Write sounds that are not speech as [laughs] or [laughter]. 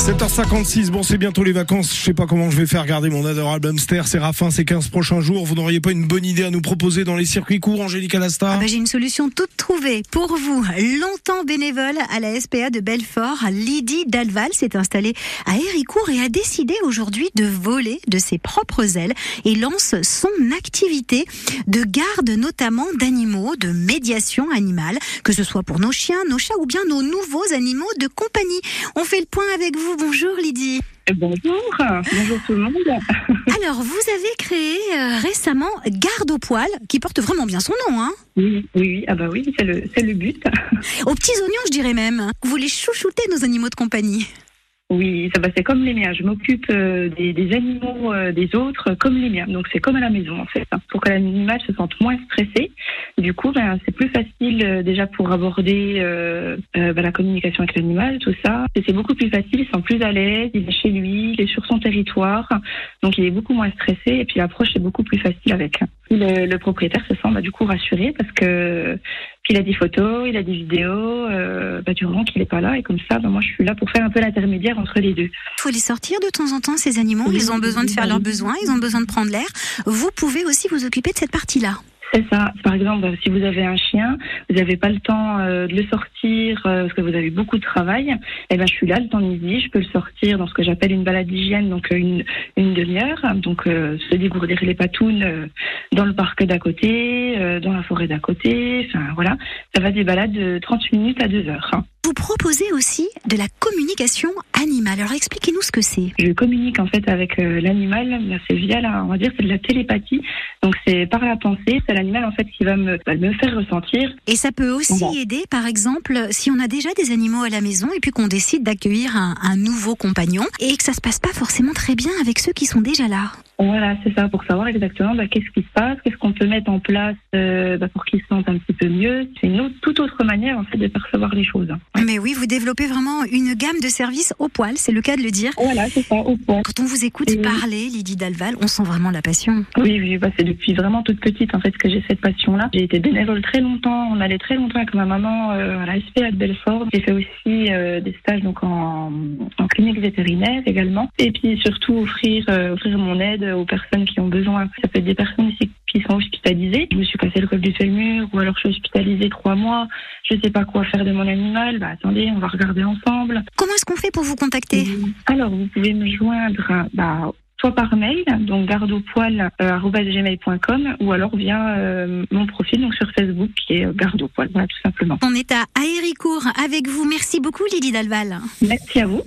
7h56, bon c'est bientôt les vacances, je sais pas comment je vais faire garder mon adorable hamster, c'est Raffin ces 15 prochains jours, vous n'auriez pas une bonne idée à nous proposer dans les circuits courts, Angélique Alasta ah bah, J'ai une solution toute trouvée pour vous. Longtemps bénévole à la SPA de Belfort, Lydie Dalval s'est installée à Héricourt et a décidé aujourd'hui de voler de ses propres ailes et lance son activité de garde notamment d'animaux, de médiation animale, que ce soit pour nos chiens, nos chats ou bien nos nouveaux animaux de compagnie. On fait le point avec vous Bonjour Lydie. Bonjour, bonjour tout le monde. [laughs] Alors, vous avez créé euh, récemment Garde au poil, qui porte vraiment bien son nom, hein Oui, oui, ah bah oui, c'est le, le but. Aux petits oignons, je dirais même. Vous les chouchoutez, nos animaux de compagnie. Oui, ça va, c'est comme les miens. Je m'occupe euh, des, des, animaux euh, des autres comme les miens. Donc c'est comme à la maison en fait, hein, pour que l'animal se sente moins stressé. Du coup, ben, c'est plus facile euh, déjà pour aborder ben, la communication avec l'animal, tout ça. C'est beaucoup plus facile, il se sent plus à l'aise, il est chez lui, il est sur son territoire, donc il est beaucoup moins stressé et puis l'approche est beaucoup plus facile avec. Le, le propriétaire se sent bah, du coup rassuré parce que il a des photos, il a des vidéos, euh, bah, durant qu'il n'est pas là. Et comme ça, bah, moi, je suis là pour faire un peu l'intermédiaire entre les deux. Il faut les sortir de temps en temps, ces animaux. ils ont besoin de faire leurs besoins, ils ont besoin de prendre l'air. Vous pouvez aussi vous occuper de cette partie-là. C'est ça. Par exemple, si vous avez un chien, vous n'avez pas le temps euh, de le sortir euh, parce que vous avez beaucoup de travail. Eh ben, je suis là le temps midi. Je peux le sortir dans ce que j'appelle une balade d'hygiène, donc une, une demi-heure. Donc, se dégourdir les patounes dans le parc d'à côté, dans la forêt d'à côté. Enfin, voilà. Ça va des balades de 30 minutes à 2 heures. Vous proposez aussi de la communication animale. Alors expliquez-nous ce que c'est. Je communique en fait avec euh, l'animal. C'est via la, on va dire, c'est de la télépathie. Donc c'est par la pensée. C'est l'animal en fait qui va me, me faire ressentir. Et ça peut aussi aider, par exemple, si on a déjà des animaux à la maison et puis qu'on décide d'accueillir un, un nouveau compagnon et que ça se passe pas forcément très bien avec ceux qui sont déjà là. Voilà, c'est ça, pour savoir exactement bah, qu'est-ce qui se passe, qu'est-ce qu'on peut mettre en place euh, bah, pour qu'ils se sentent un petit peu mieux. C'est une toute autre manière en fait de percevoir les choses. Mais oui, vous développez vraiment une gamme de services au poil, c'est le cas de le dire. Voilà, c'est ça, au poil. Quand on vous écoute parler, Lydie Dalval, on sent vraiment la passion. Oui, oui, bah, c'est depuis vraiment toute petite en fait que j'ai cette passion-là. J'ai été bénévole très longtemps, on allait très longtemps avec ma maman euh, à la SPA de Belfort. J'ai fait aussi euh, des stages donc en, en, clinique vétérinaire également. Et puis surtout offrir, offrir mon aide aux personnes qui ont besoin. Ça peut être des personnes qui sont hospitalisées. Je me suis cassé le col du fémur ou alors je suis hospitalisée trois mois. Je ne sais pas quoi faire de mon animal. Bah attendez, on va regarder ensemble. Comment est-ce qu'on fait pour vous contacter? Alors vous pouvez me joindre bah, soit par mail, donc gardeaupoil.gmail.com euh, ou alors via euh, mon profil donc sur Facebook qui est garde voilà, tout simplement. On est à Aéricourt avec vous. Merci beaucoup Lydie Dalval. Merci à vous.